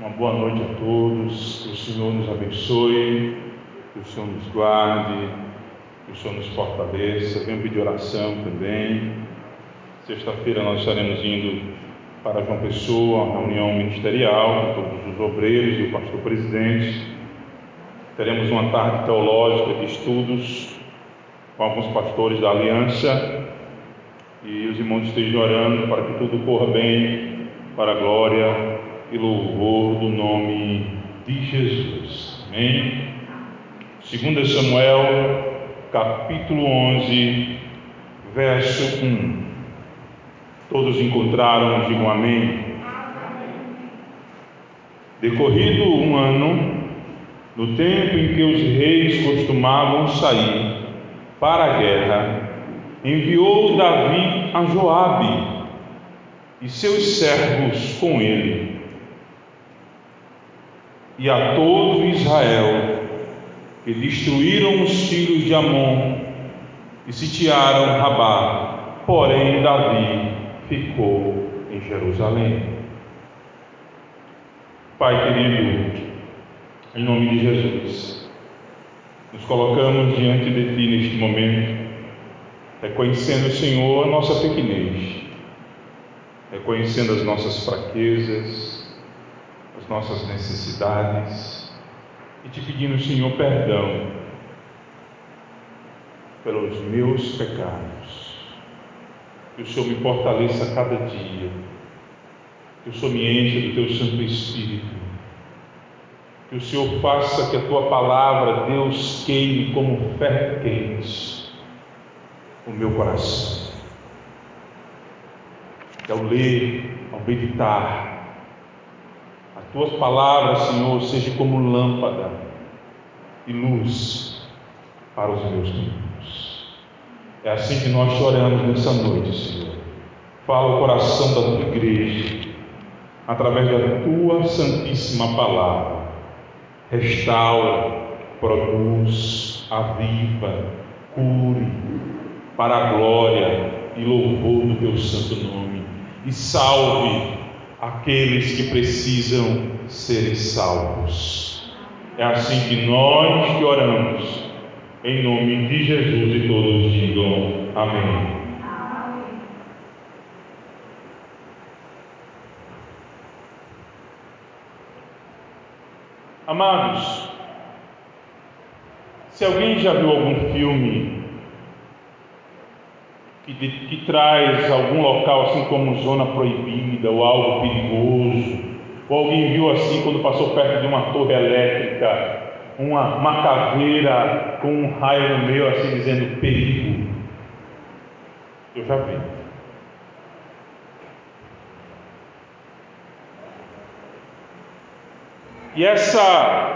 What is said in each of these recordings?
Uma boa noite a todos. Que o Senhor nos abençoe, que o Senhor nos guarde, que o Senhor nos fortaleça. Venho pedir oração também. Sexta-feira nós estaremos indo para João Pessoa, uma reunião ministerial com todos os obreiros e o pastor presidente. Teremos uma tarde teológica de estudos com alguns pastores da aliança e os irmãos estejam orando para que tudo corra bem, para a glória e louvor do nome de Jesus. Amém? 2 Samuel, capítulo 11, verso 1. Todos encontraram, digam amém. Decorrido um ano, no tempo em que os reis costumavam sair para a guerra, enviou Davi a Joabe e seus servos com ele, e a todo Israel, que destruíram os filhos de Amon e sitiaram Rabá. Porém, Davi ficou em Jerusalém. Pai querido, em nome de Jesus, nos colocamos diante de Ti neste momento, reconhecendo, Senhor, a nossa pequenez, reconhecendo as nossas fraquezas, as nossas necessidades e te pedindo, Senhor, perdão pelos meus pecados. Que o Senhor me fortaleça a cada dia, que o Senhor me encha do teu Santo Espírito, que o Senhor faça que a tua palavra, Deus, queime como ferro quente o meu coração. Que ao ler, ao meditar, tuas palavras, Senhor, sejam como lâmpada e luz para os meus caminhos. É assim que nós choramos nessa noite, Senhor. Fala o coração da tua igreja, através da tua santíssima palavra. Restaura, produz, aviva, cure, para a glória e louvor do teu santo nome. E salve aqueles que precisam serem salvos. É assim que nós que oramos, em nome de Jesus, e todos digam amém. Amados, se alguém já viu algum filme que, de, que, traz algum local assim como zona proibida ou algo perigoso, ou alguém viu assim quando passou perto de uma torre elétrica, uma, uma caveira com um raio no meio assim dizendo perigo. Eu já vi. E essa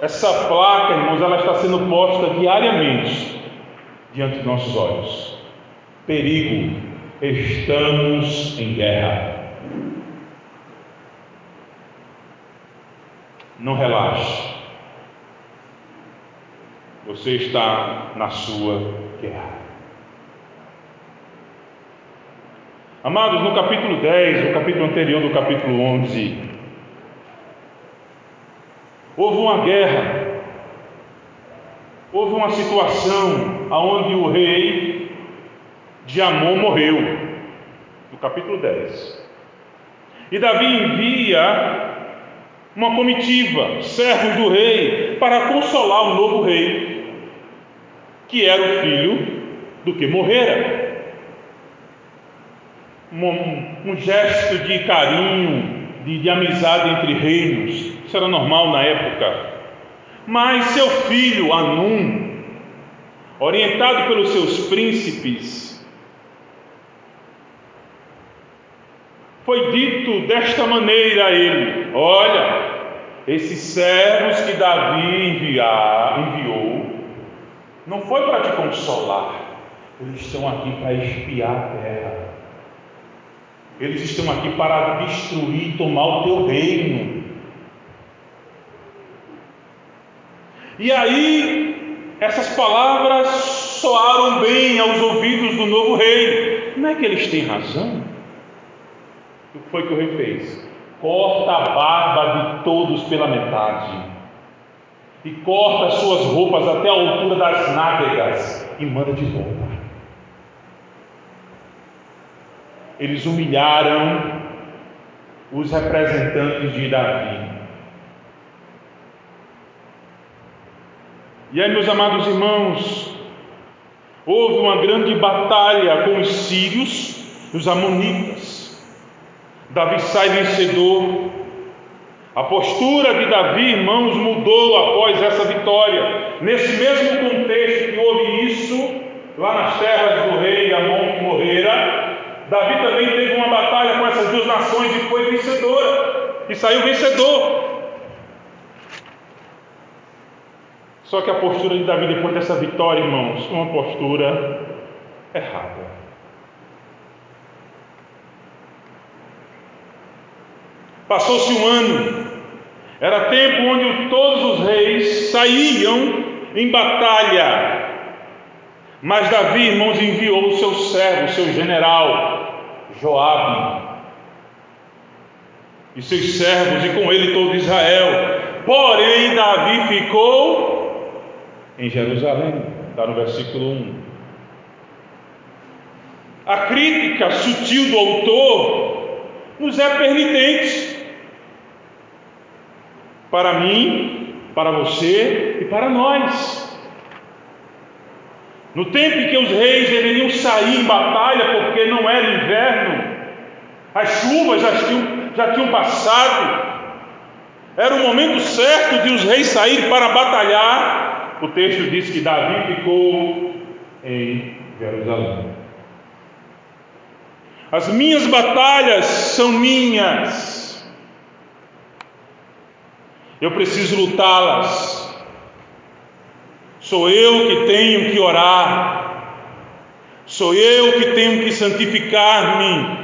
essa placa, irmãos, ela está sendo posta diariamente diante de nossos olhos. Perigo, estamos em guerra. Não relaxe. Você está na sua guerra. Amados, no capítulo 10, no capítulo anterior do capítulo 11, houve uma guerra, houve uma situação onde o rei de Amon morreu, no capítulo 10. E Davi envia uma comitiva, servos do rei, para consolar o novo rei, que era o filho do que morrera. Um, um gesto de carinho, de, de amizade entre reinos, isso era normal na época. Mas seu filho, Anum, orientado pelos seus príncipes, foi dito desta maneira a ele: Olha, esses servos que Davi enviar, enviou, não foi para te consolar, eles estão aqui para espiar a terra. Eles estão aqui para destruir tomar o teu reino. E aí, essas palavras soaram bem aos ouvidos do novo rei. Não é que eles têm razão? O que foi que o rei fez? corta a barba de todos pela metade, e corta suas roupas até a altura das nádegas, e manda de volta. Eles humilharam os representantes de Davi. E aí, meus amados irmãos, houve uma grande batalha com os sírios e os amonitas. Davi sai vencedor. A postura de Davi, irmãos, mudou após essa vitória. Nesse mesmo contexto que houve isso, lá nas terras do rei Amon que morrera, Davi também teve uma batalha com essas duas nações e foi vencedora. E saiu vencedor. Só que a postura de Davi depois dessa vitória, irmãos, uma postura errada. Passou-se um ano, era tempo onde todos os reis saíam em batalha. Mas Davi, irmãos, enviou o seu servo, o seu general, Joabe, e seus servos, e com ele todo Israel. Porém, Davi ficou em Jerusalém, está no versículo 1. A crítica sutil do autor nos é permitente para mim, para você e para nós. No tempo em que os reis deveriam sair em batalha porque não era inverno, as chuvas já tinham, já tinham passado, era o momento certo de os reis saírem para batalhar. O texto diz que Davi ficou em Jerusalém. As minhas batalhas são minhas. Eu preciso lutá-las. Sou eu que tenho que orar. Sou eu que tenho que santificar-me.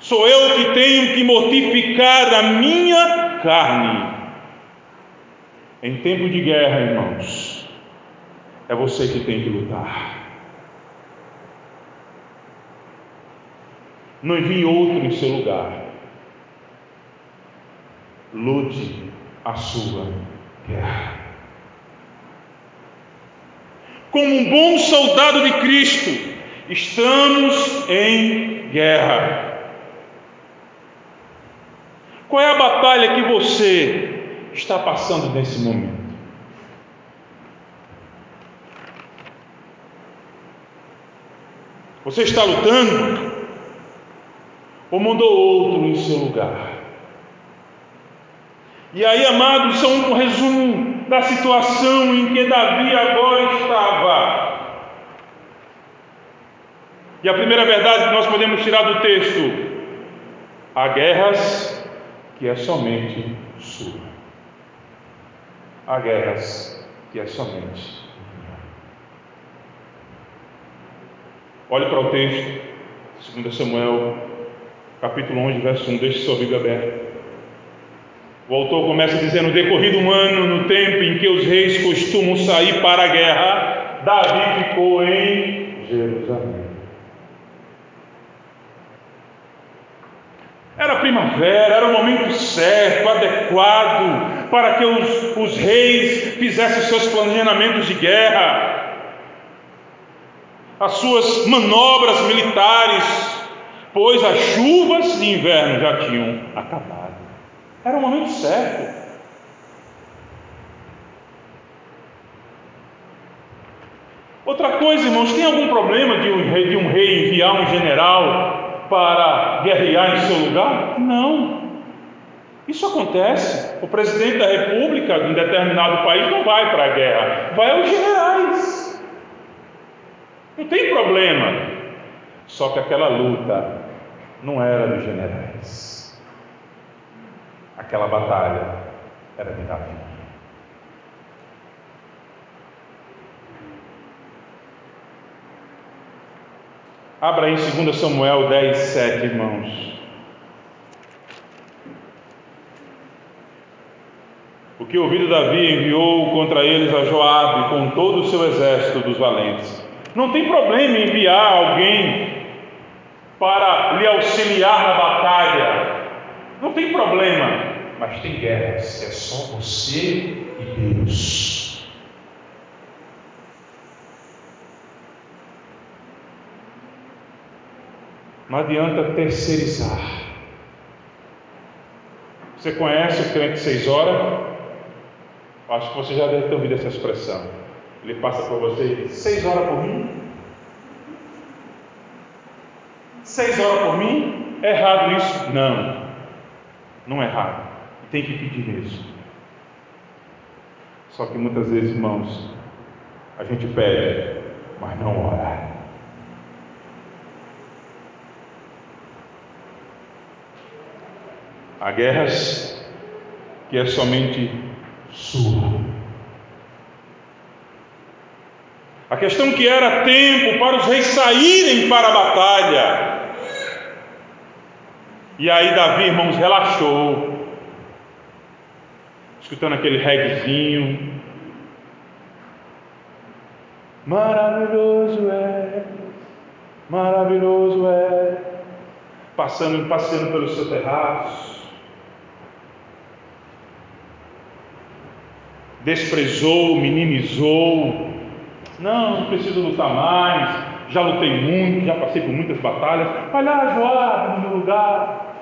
Sou eu que tenho que mortificar a minha carne. Em tempo de guerra, irmãos, é você que tem que lutar. Não envie outro em seu lugar. Lute a sua guerra. Como um bom soldado de Cristo, estamos em guerra. Qual é a batalha que você está passando nesse momento? Você está lutando? Ou mandou outro em seu lugar? E aí, amados, são um resumo da situação em que Davi agora estava. E a primeira verdade que nós podemos tirar do texto: há guerras que é somente sua. Há guerras que é somente Olhe para o texto, 2 Samuel, capítulo 11, verso 1, deixe sua Bíblia aberta. O autor começa dizendo: decorrido um ano, no tempo em que os reis costumam sair para a guerra, Davi ficou em Jerusalém. Era primavera, era o momento certo, adequado, para que os, os reis fizessem seus planejamentos de guerra, as suas manobras militares, pois as chuvas de inverno já tinham acabado. Era o momento certo. Outra coisa, irmãos, tem algum problema de um rei, de um rei enviar um general para guerrear em seu lugar? Não. Isso acontece. O presidente da república de um determinado país não vai para a guerra, vai aos generais. Não tem problema. Só que aquela luta não era dos generais aquela batalha era de Davi. Abra em 2 Samuel 10, 7, irmãos. Porque ouvido Davi enviou contra eles a Joabe com todo o seu exército dos valentes. Não tem problema enviar alguém para lhe auxiliar na batalha, Não tem problema, mas tem guerras é só você e Deus. Não adianta terceirizar. Você conhece o crente seis horas? Acho que você já deve ter ouvido essa expressão. Ele passa por você e diz: seis horas por mim? Seis horas por mim? É errado isso? Não, não é errado. Tem que pedir mesmo. Só que muitas vezes, irmãos, a gente pede, mas não ora. Há guerras que é somente sua. A questão que era tempo para os reis saírem para a batalha. E aí Davi, irmãos, relaxou, escutando aquele reguezinho. Maravilhoso é, maravilhoso é, passando, passeando pelo seu terraço, desprezou, minimizou. Não, não preciso lutar mais. Já lutei muito, já passei por muitas batalhas. Vai lá, Joab, no meu lugar.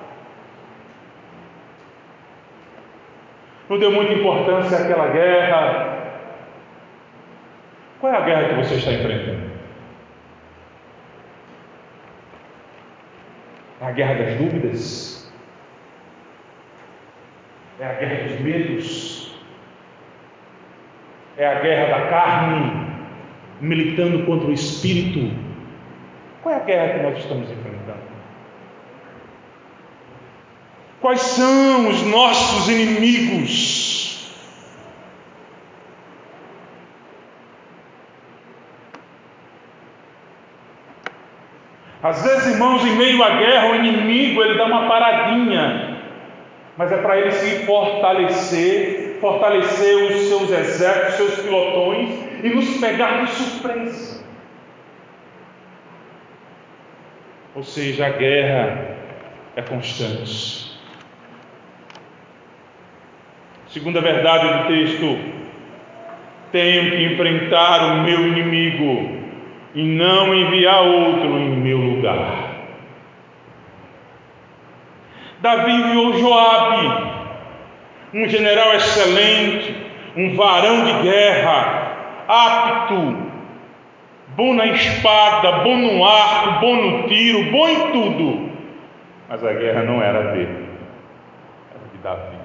Não deu muita importância àquela guerra. Qual é a guerra que você está enfrentando? É a guerra das dúvidas? É a guerra dos medos? É a guerra da carne militando contra o espírito? Qual é a guerra que nós estamos enfrentando? Quais são os nossos inimigos? Às vezes, irmãos, em meio à guerra, o inimigo ele dá uma paradinha, mas é para ele se fortalecer, fortalecer os seus exércitos, os seus pilotões e nos pegar de surpresa. Ou seja, a guerra é constante. Segunda verdade do texto, tenho que enfrentar o meu inimigo e não enviar outro em meu lugar. Davi enviou Joabe, um general excelente, um varão de guerra, apto, bom na espada, bom no arco, bom no tiro, bom em tudo. Mas a guerra não era dele, era de Davi.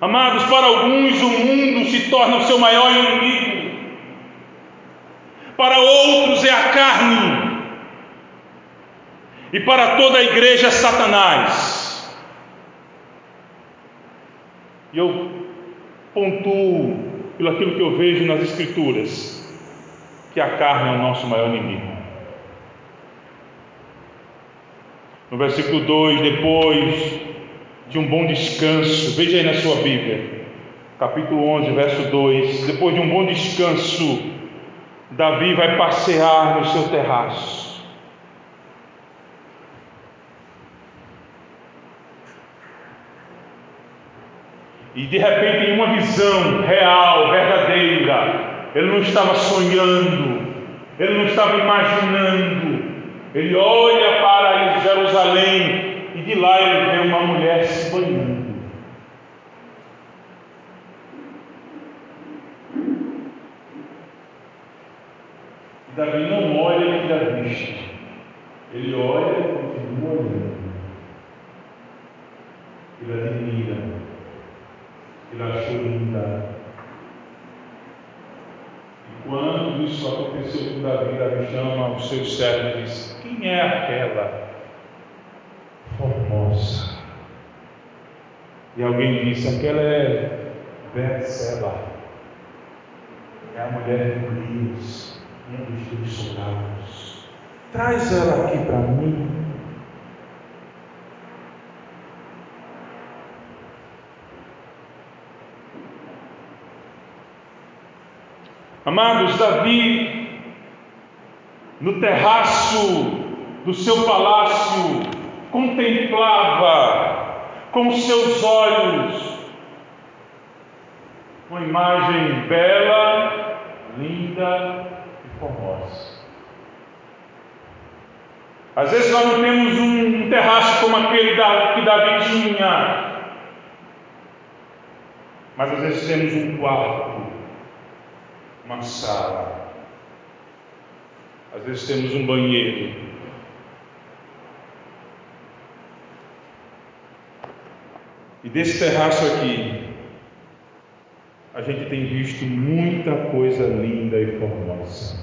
Amados, para alguns o mundo se torna o seu maior inimigo, para outros é a carne, e para toda a igreja é Satanás. Eu pontuo, pelo aquilo que eu vejo nas Escrituras, que a carne é o nosso maior inimigo. No versículo 2, depois de um bom descanso. Veja aí na sua Bíblia, capítulo 11, verso 2. Depois de um bom descanso, Davi vai passear no seu terraço. E de repente, em uma visão real, verdadeira, ele não estava sonhando, ele não estava imaginando, ele olha para Jerusalém e de lá ele vê uma mulher se banhando. E Davi não olha e tira vista. Ele olha e continua olhando. Ele admira. Ele achou linda. E quando isso aconteceu com Davi, Davi chama os seus servos e diz: Quem é aquela? formosa. E alguém disse: aquela é Betseba, é a mulher de Urias, um dos teus soldados. Traz ela aqui para mim. Amados, Davi, no terraço do seu palácio, contemplava com seus olhos uma imagem bela, linda e formosa. Às vezes nós não temos um terraço como aquele que Davi tinha, mas às vezes temos um quarto, uma sala, às vezes temos um banheiro, E desse terraço aqui, a gente tem visto muita coisa linda e formosa.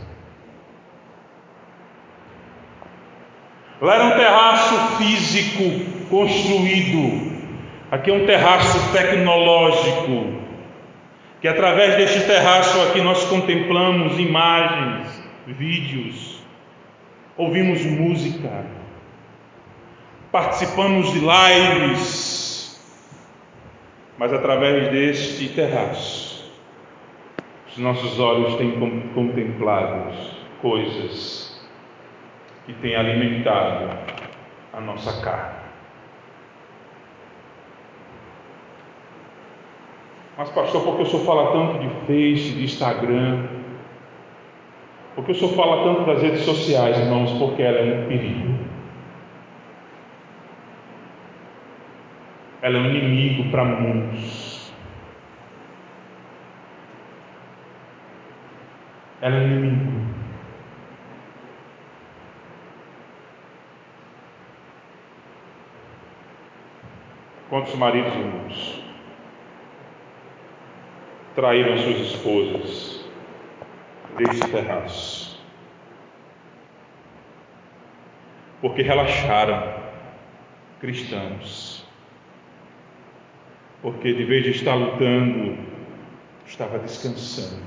Lá era um terraço físico construído, aqui é um terraço tecnológico, que através deste terraço aqui nós contemplamos imagens, vídeos, ouvimos música, participamos de lives, mas através deste terraço, os nossos olhos têm contemplado coisas que têm alimentado a nossa carne. Mas, pastor, por que o senhor fala tanto de Face, de Instagram? Por que o senhor fala tanto das redes sociais, irmãos? Porque ela é um perigo. ela é um inimigo para muitos. Ela é um inimigo. Quantos maridos e irmãos traíram suas esposas deste terraço? Porque relaxaram cristãos porque de vez de estar lutando, estava descansando.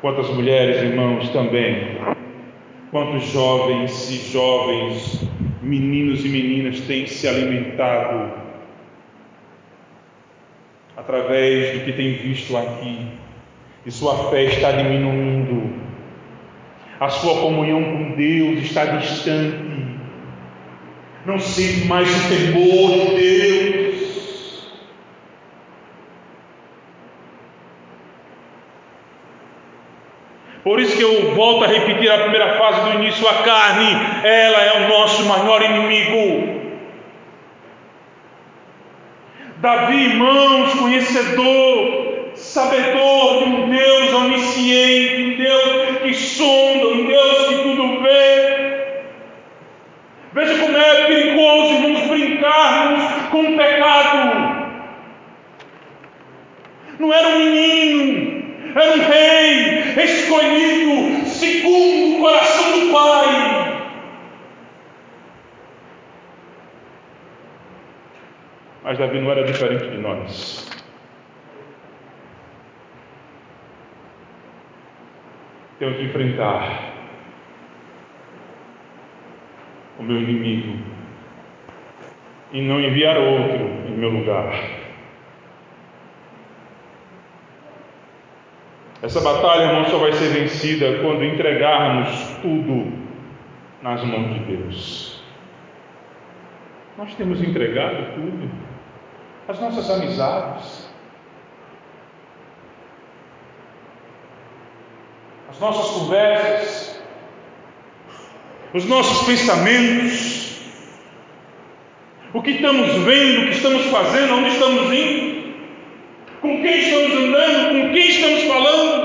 Quantas mulheres, irmãos, também, quantos jovens e jovens, meninos e meninas têm se alimentado através do que tem visto aqui, e sua fé está diminuindo, a sua comunhão com Deus está distante, não sente mais o temor de Deus. Por isso que eu volto a repetir a primeira fase do início: a carne, ela é o nosso maior inimigo. Davi, irmãos, conhecedor, sabedor de um Deus onisciente, um Deus que sonda, um Deus que tudo vê, Veja como é perigoso, irmãos, brincarmos com o pecado. Não era um menino, era um rei escolhido segundo o coração do Pai. Mas Davi não era diferente de nós. Temos que enfrentar o meu inimigo e não enviar outro em meu lugar. Essa batalha, irmão, só vai ser vencida quando entregarmos tudo nas mãos de Deus. Nós temos entregado tudo, as nossas amizades, as nossas conversas, os nossos pensamentos, o que estamos vendo, o que estamos fazendo, onde estamos indo, com quem estamos andando, com quem estamos falando.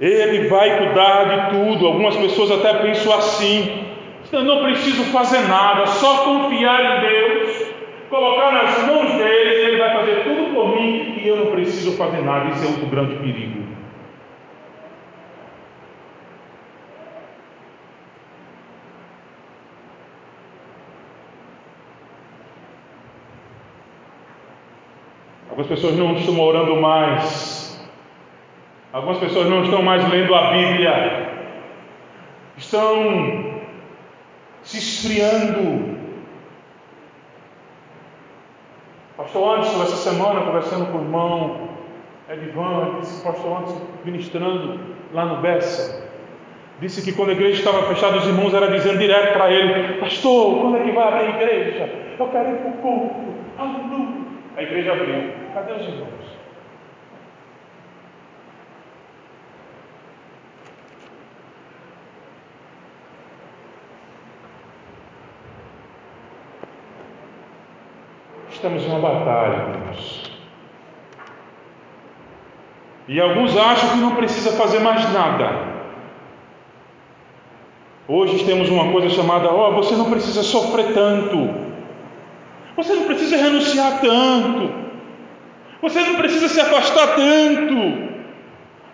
Ele vai cuidar de tudo. Algumas pessoas até pensam assim: eu não preciso fazer nada, só confiar em Deus colocar nas mãos dele, ele vai fazer tudo por mim e eu não preciso fazer nada. Isso é outro grande perigo. Algumas pessoas não estão orando mais. Algumas pessoas não estão mais lendo a Bíblia. Estão se esfriando Pastor Anderson, essa semana, conversando com o irmão Edivan, disse pastor Anderson, ministrando lá no Bessa, disse que quando a igreja estava fechada, os irmãos eram dizendo direto para ele: Pastor, quando é que vai abrir a igreja? Eu quero ir para o culto. Aleluia. A igreja abriu. Cadê os irmãos? Estamos em uma batalha, irmãos. E alguns acham que não precisa fazer mais nada. Hoje temos uma coisa chamada: ó, oh, você não precisa sofrer tanto. Você não precisa renunciar tanto. Você não precisa se afastar tanto.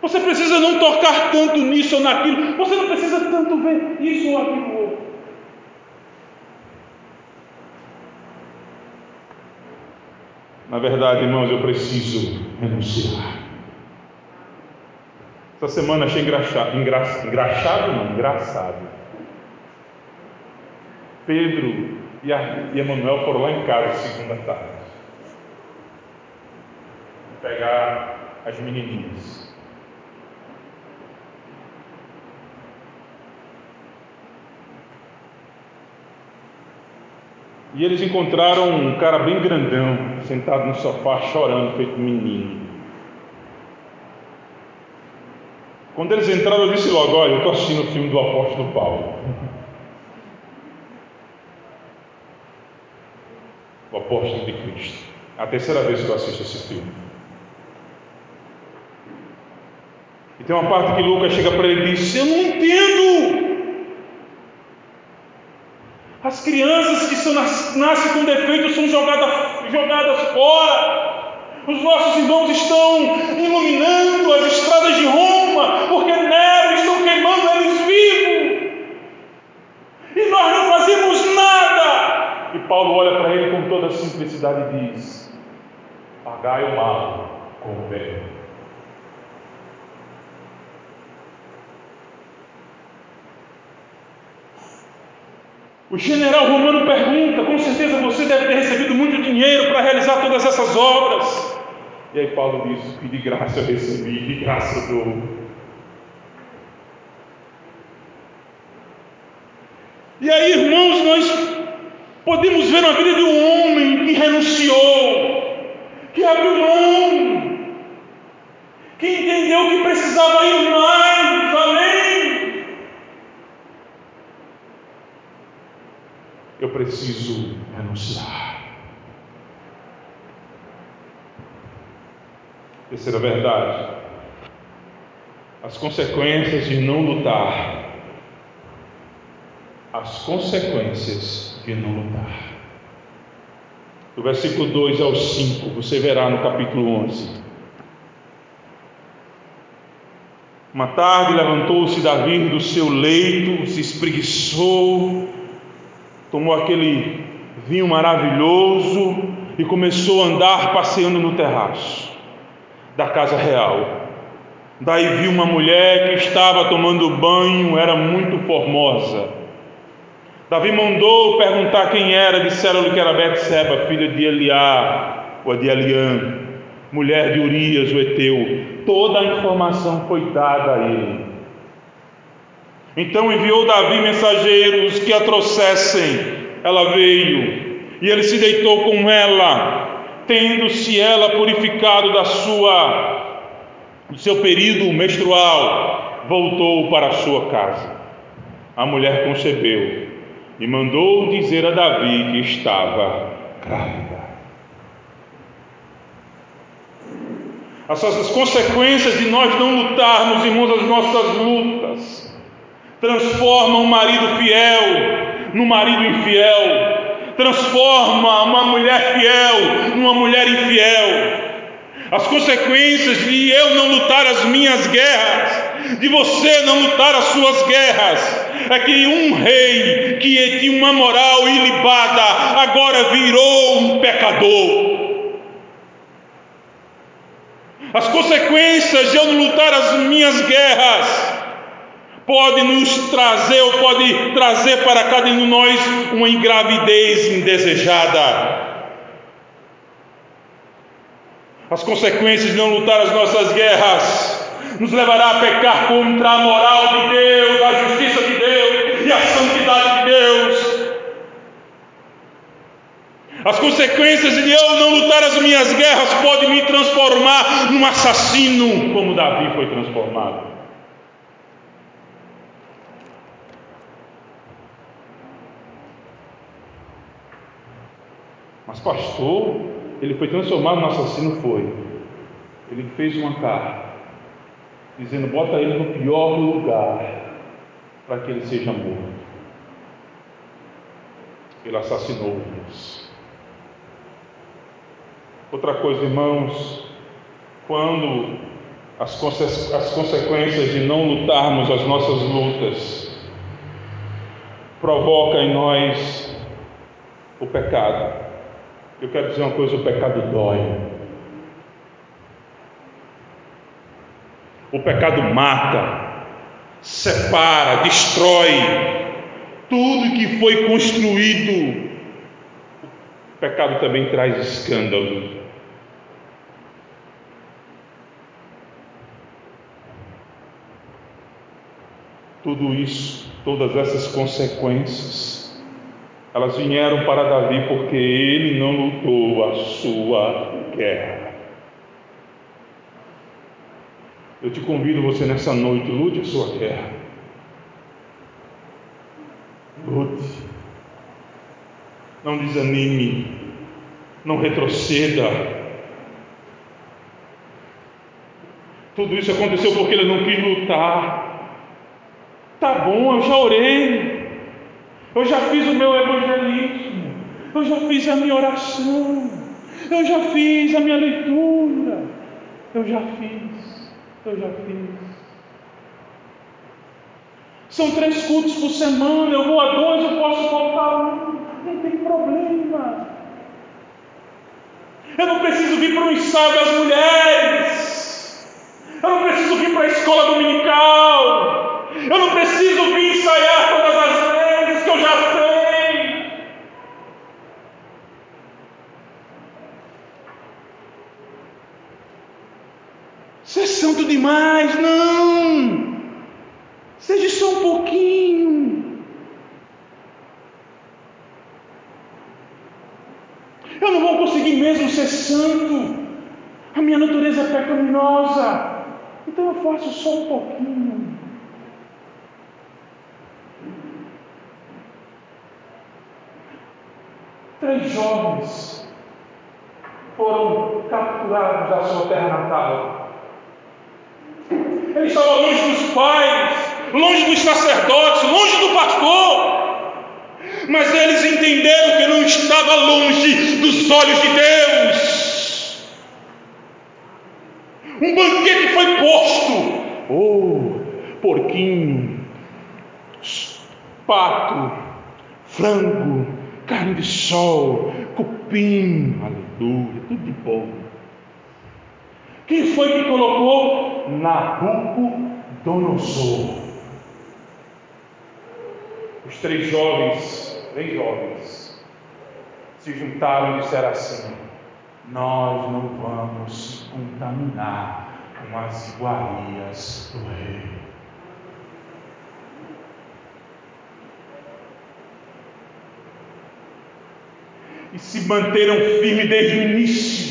Você precisa não tocar tanto nisso ou naquilo. Você não precisa tanto ver isso ou aquilo outro. Na verdade, irmãos, eu preciso renunciar. Essa semana achei engraxado, engra, engraxado não, engraçado. Pedro e, a, e Emanuel foram lá em casa segunda tarde. Pegar as menininhas. E eles encontraram um cara bem grandão, sentado no sofá, chorando, feito menino. Quando eles entraram, eu disse logo: Olha, eu estou assistindo o filme do apóstolo Paulo. O apóstolo de Cristo. É a terceira vez que eu assisto esse filme. E tem uma parte que Lucas chega para ele e diz: Eu não entendo. As crianças que são, nascem com defeito são jogadas, jogadas fora. Os nossos irmãos estão iluminando as estradas de Roma, porque nela estão queimando eles vivos. E nós não fazemos nada. E Paulo olha para ele com toda a simplicidade e diz: Pagai o mal com o bem. O general romano pergunta: com certeza você deve ter recebido muito dinheiro para realizar todas essas obras. E aí Paulo diz: que de graça eu recebi, de graça eu dou. E aí, irmãos, nós podemos ver na vida de um homem que renunciou, que abriu mão, que entendeu que precisava ir mais eu preciso renunciar. Terceira verdade, as consequências de não lutar. As consequências de não lutar. Do versículo 2 ao 5, você verá no capítulo 11. Uma tarde levantou-se Davi do seu leito, se espreguiçou, tomou aquele vinho maravilhoso e começou a andar passeando no terraço da casa real. Daí viu uma mulher que estava tomando banho, era muito formosa. Davi mandou perguntar quem era, disseram-lhe que era Betseba, filha de Eliá, ou de Eliã, mulher de Urias, o Eteu. Toda a informação foi dada a ele. Então enviou Davi mensageiros que a trouxessem. Ela veio e ele se deitou com ela, tendo-se ela purificado da sua do seu período menstrual, voltou para a sua casa. A mulher concebeu e mandou dizer a Davi que estava grávida. As consequências de nós não lutarmos, irmãos, as nossas lutas transforma um marido fiel num marido infiel, transforma uma mulher fiel numa mulher infiel. As consequências de eu não lutar as minhas guerras, de você não lutar as suas guerras, é que um rei que tinha uma moral ilibada agora virou um pecador. As consequências de eu não lutar as minhas guerras pode nos trazer ou pode trazer para cada um de nós uma engravidez indesejada. As consequências de não lutar as nossas guerras nos levará a pecar contra a moral de Deus, a justiça de Deus e a santidade de Deus. As consequências de eu não lutar as minhas guerras podem me transformar num assassino, como Davi foi transformado. Mas pastor, ele foi transformado no assassino, foi. Ele fez uma carta, dizendo, bota ele no pior lugar, para que ele seja morto. Ele assassinou Deus. Outra coisa, irmãos, quando as, conse as consequências de não lutarmos as nossas lutas provoca em nós o pecado. Eu quero dizer uma coisa: o pecado dói. O pecado mata, separa, destrói tudo que foi construído. O pecado também traz escândalo. Tudo isso, todas essas consequências, elas vieram para Davi porque ele não lutou a sua guerra. Eu te convido você nessa noite, lute a sua guerra. Lute. Não desanime. Não retroceda. Tudo isso aconteceu porque ele não quis lutar. Tá bom, eu já orei. Eu já fiz o meu evangelismo. Eu já fiz a minha oração. Eu já fiz a minha leitura. Eu já fiz. Eu já fiz. São três cultos por semana. Eu vou a dois, eu posso faltar um. Não tem problema. Eu não preciso vir para o ensaio das mulheres. Eu não preciso vir para a escola dominical. Eu não preciso vir ensaiar todas as vezes que eu já sei. Você é santo demais, não. Seja só um pouquinho. Eu não vou conseguir mesmo ser santo. A minha natureza é pecaminosa. Então eu faço só um pouquinho. Três jovens foram capturados da sua terra natal. Eles estavam longe dos pais, longe dos sacerdotes, longe do pastor. Mas eles entenderam que não estava longe dos olhos de Deus. Um banquete foi posto. Oh, porquinho, pato, frango, carne de sol, cupim, aleluia, tudo de bom. Quem foi que colocou? Nabucodonosor. Os três jovens, três jovens, se juntaram e disseram assim: Nós não vamos contaminar com as iguarias do rei. e se manteram firmes desde o início.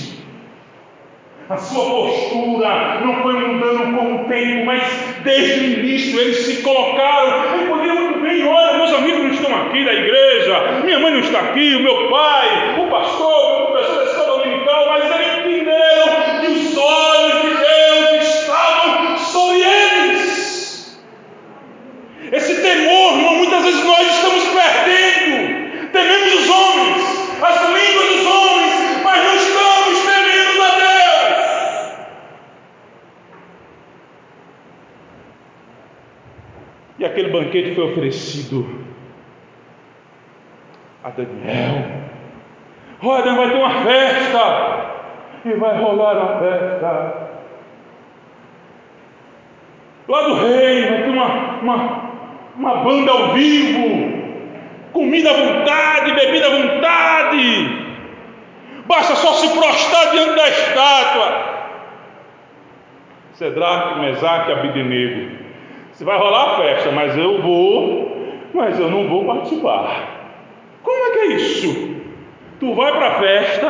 A sua postura não foi mudando com o tempo, mas desde o início eles se colocaram. Eu poderia muito bem, olha, meus amigos não estão aqui da igreja, minha mãe não está aqui, o meu pai, o pastor, o professor da escola dominical, mas eles entenderam que os olhos de Deus estavam sobre eles. Esse temor, muitas vezes nós estamos perdendo, tememos os homens as línguas dos homens, mas não estamos temendo a Deus. E aquele banquete foi oferecido a Daniel. Olha, vai ter uma festa. E vai rolar uma festa. Lá do rei vai ter uma, uma, uma banda ao vivo comida à vontade, bebida à vontade. Basta só se prostrar diante da estátua. Cedraque, Mesaque, Abidenego. Você vai rolar a festa, mas eu vou, mas eu não vou participar. Como é que é isso? Tu vai para a festa,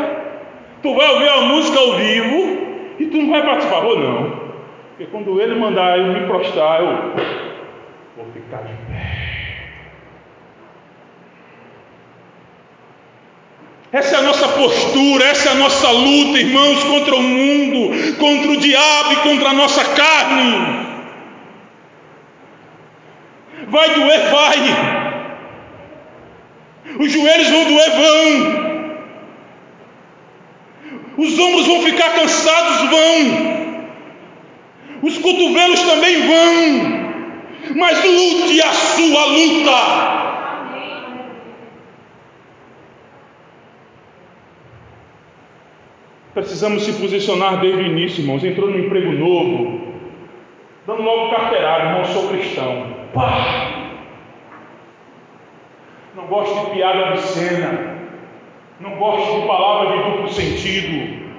tu vai ouvir a música ao vivo e tu não vai participar, ou não? Porque quando ele mandar eu me prostrar, eu vou ficar de pé. Essa é a nossa postura, essa é a nossa luta, irmãos, contra o mundo, contra o diabo e contra a nossa carne. Vai doer, vai. Os joelhos vão doer, vão. Os ombros vão ficar cansados, vão. Os cotovelos também vão. Mas lute a sua luta. Precisamos se posicionar desde o início, irmãos. Entrou no emprego novo, dando logo carteirada, irmão, sou cristão. Pá! Não gosto de piada obscena. Não gosto de palavras de duplo sentido.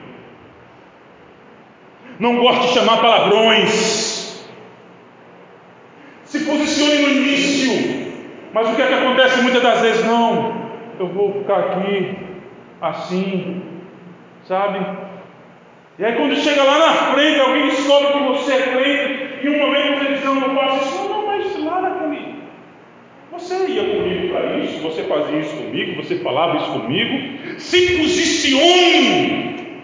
Não gosto de chamar palavrões. Se posicione no início. Mas o que é que acontece muitas das vezes? Não, eu vou ficar aqui assim, sabe? E aí quando chega lá na frente, alguém descobre que você é crente, e um momento você diz, não, não faço isso, não, mas lá naquele. Você ia comigo para isso, você fazia isso comigo, você falava isso comigo. Se posicione.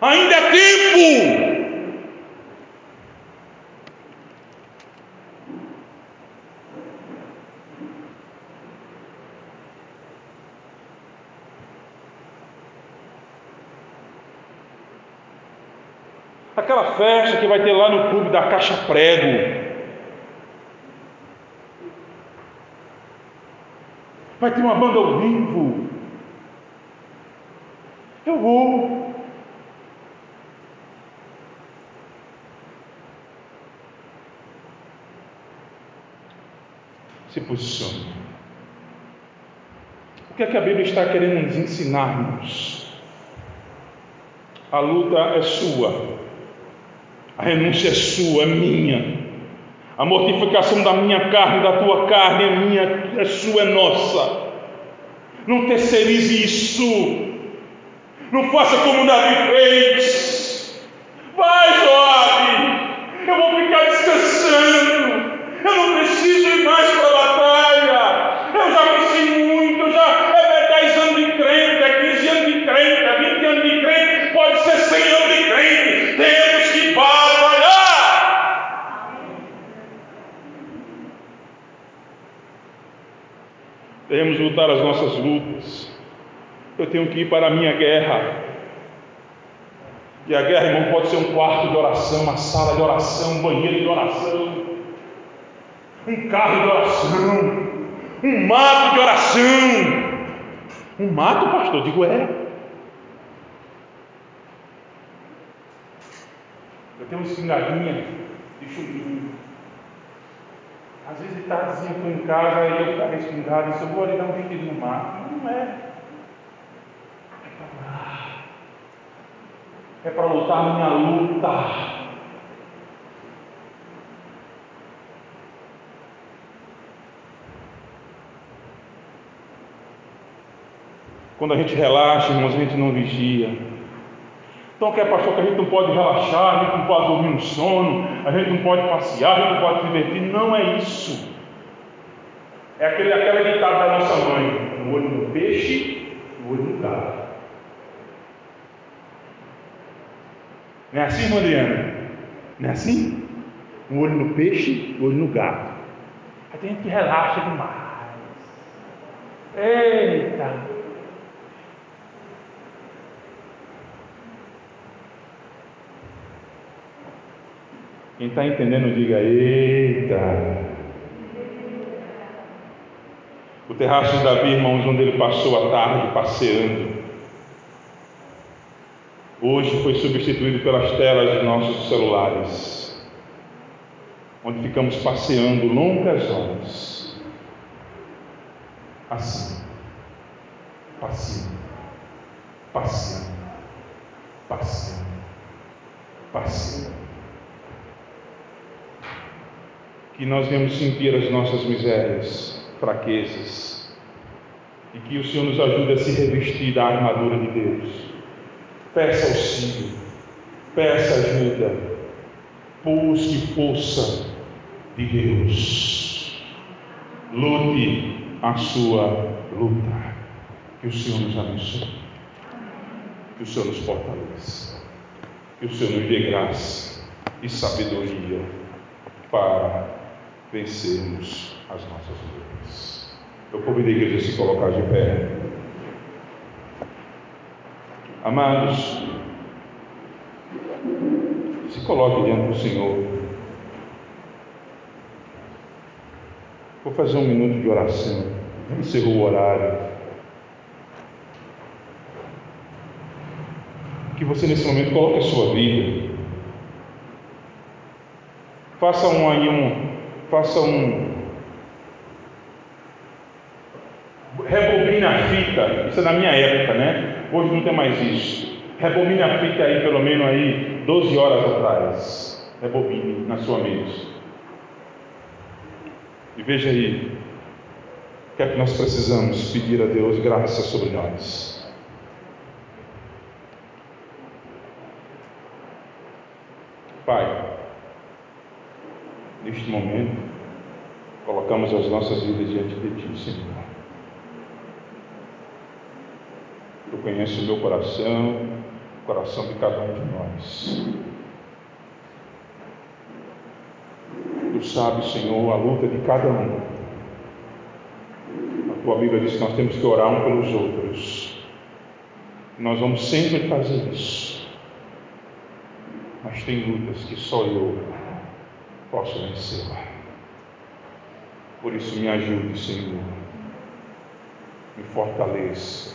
Ainda é tempo. Aquela festa que vai ter lá no clube da Caixa Prego. Vai ter uma banda ao vivo. Eu vou. Se posicione. O que é que a Bíblia está querendo nos ensinar-nos? A luta é sua. A renúncia é sua, é minha. A mortificação da minha carne, da tua carne, é minha, é sua, é nossa. Não terceirize isso. Não faça como Davi fez. Vai, Joabe. Eu vou ficar descansando. Eu não preciso ir mais para a batalha. Eu já venci muito. Eu já é 10 anos de crente, é 15 anos de crente, é 20 anos de crente, pode ser 100 anos de crente. Temos que Devemos lutar as nossas lutas. Eu tenho que ir para a minha guerra. E a guerra, irmão, pode ser um quarto de oração, uma sala de oração, um banheiro de oração, um carro de oração, um mato de oração. Um mato, pastor? Digo, é. Eu tenho uma espingardinha de chumbinho. Às vezes de tardezinha eu em casa e eu pego a espingarda e disse, eu vou ali dar um tiro no mar. Não é. É para orar. É para lutar minha luta. Quando a gente relaxa, irmãos, a gente não vigia. Então, quer pastor que a gente não pode relaxar, a gente não pode dormir no sono, a gente não pode passear, a gente não pode se divertir. Não é isso. É aquele, aquela ditada da nossa mãe: um olho no peixe, um olho no gato. Não é assim, irmã Adriana? Não é assim? Um olho no peixe, um olho no gato. Aí tem gente que relaxa demais. Eita! Quem está entendendo, diga: Eita! O terraço de Davi, irmãos, onde ele passou a tarde passeando, hoje foi substituído pelas telas de nossos celulares, onde ficamos passeando longas horas, assim, passeando, passeando, paciente, paciente. Que nós venhamos sentir as nossas misérias, fraquezas, e que o Senhor nos ajude a se revestir da armadura de Deus. Peça auxílio, peça ajuda, busque força de Deus. Lute a sua luta. Que o Senhor nos abençoe. Que o Senhor nos fortaleça. Que o Senhor nos dê graça e sabedoria para vencermos as nossas lutas. Eu convido a igreja a se colocar de pé. Amados, se coloque diante do Senhor. Vou fazer um minuto de oração. Encerrou o horário. Que você nesse momento coloque a sua vida. Faça um aí um. Faça um. Rebobine a fita. Isso é da minha época, né? Hoje não tem mais isso. Rebobine a fita aí, pelo menos aí, 12 horas atrás. Rebobine na sua mente. E veja aí, o que é que nós precisamos pedir a Deus graça sobre nós. Pai, neste momento, colocamos as nossas vidas diante de Ti, Senhor. Tu conheces o meu coração, o coração de cada um de nós. Tu sabes, Senhor, a luta de cada um. A tua Bíblia diz que nós temos que orar um pelos outros. Nós vamos sempre fazer isso. Mas tem lutas que só eu posso vencer. Por isso me ajude, Senhor. Me fortaleça.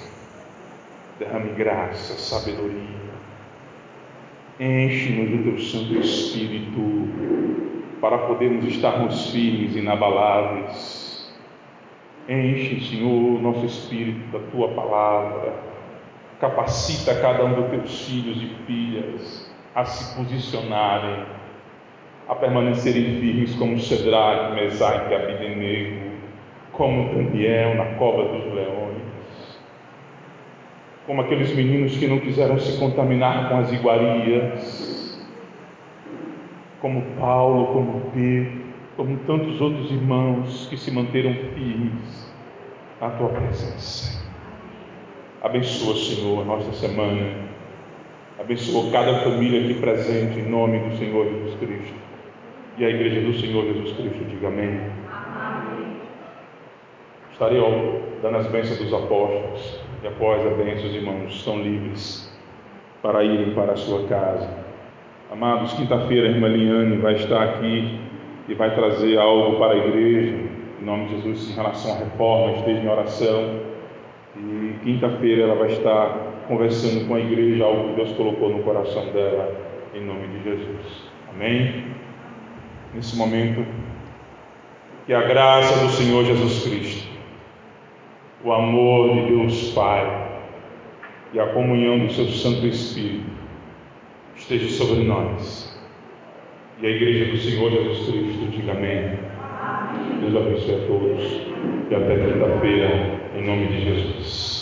Derrame graça, sabedoria. Enche-nos do teu Santo Espírito para podermos estarmos firmes, e inabaláveis. Enche, Senhor, nosso espírito da tua palavra. Capacita cada um dos teus filhos e filhas a se posicionarem, a permanecerem firmes como Cedraque, Mesaque e Abidenego, como Daniel na cova dos leões, como aqueles meninos que não quiseram se contaminar com as iguarias, como Paulo, como Pedro, como tantos outros irmãos que se manteram firmes na tua presença. Abençoa, Senhor, a nossa semana. Abençoa cada família aqui presente em nome do Senhor Jesus Cristo. E a igreja do Senhor Jesus Cristo diga amém. amém. Estarei dando as bênçãos dos apóstolos e após a bênção, os irmãos estão livres para irem para a sua casa. Amados, quinta-feira a irmã Liane vai estar aqui e vai trazer algo para a igreja, em nome de Jesus, em relação à reforma, esteja em oração. E quinta-feira ela vai estar conversando com a igreja, algo que Deus colocou no coração dela, em nome de Jesus. Amém? Nesse momento, que a graça do Senhor Jesus Cristo, o amor de Deus Pai e a comunhão do seu Santo Espírito esteja sobre nós. E a igreja do Senhor Jesus Cristo diga amém. Deus abençoe a todos. E até quinta-feira, em nome de Jesus.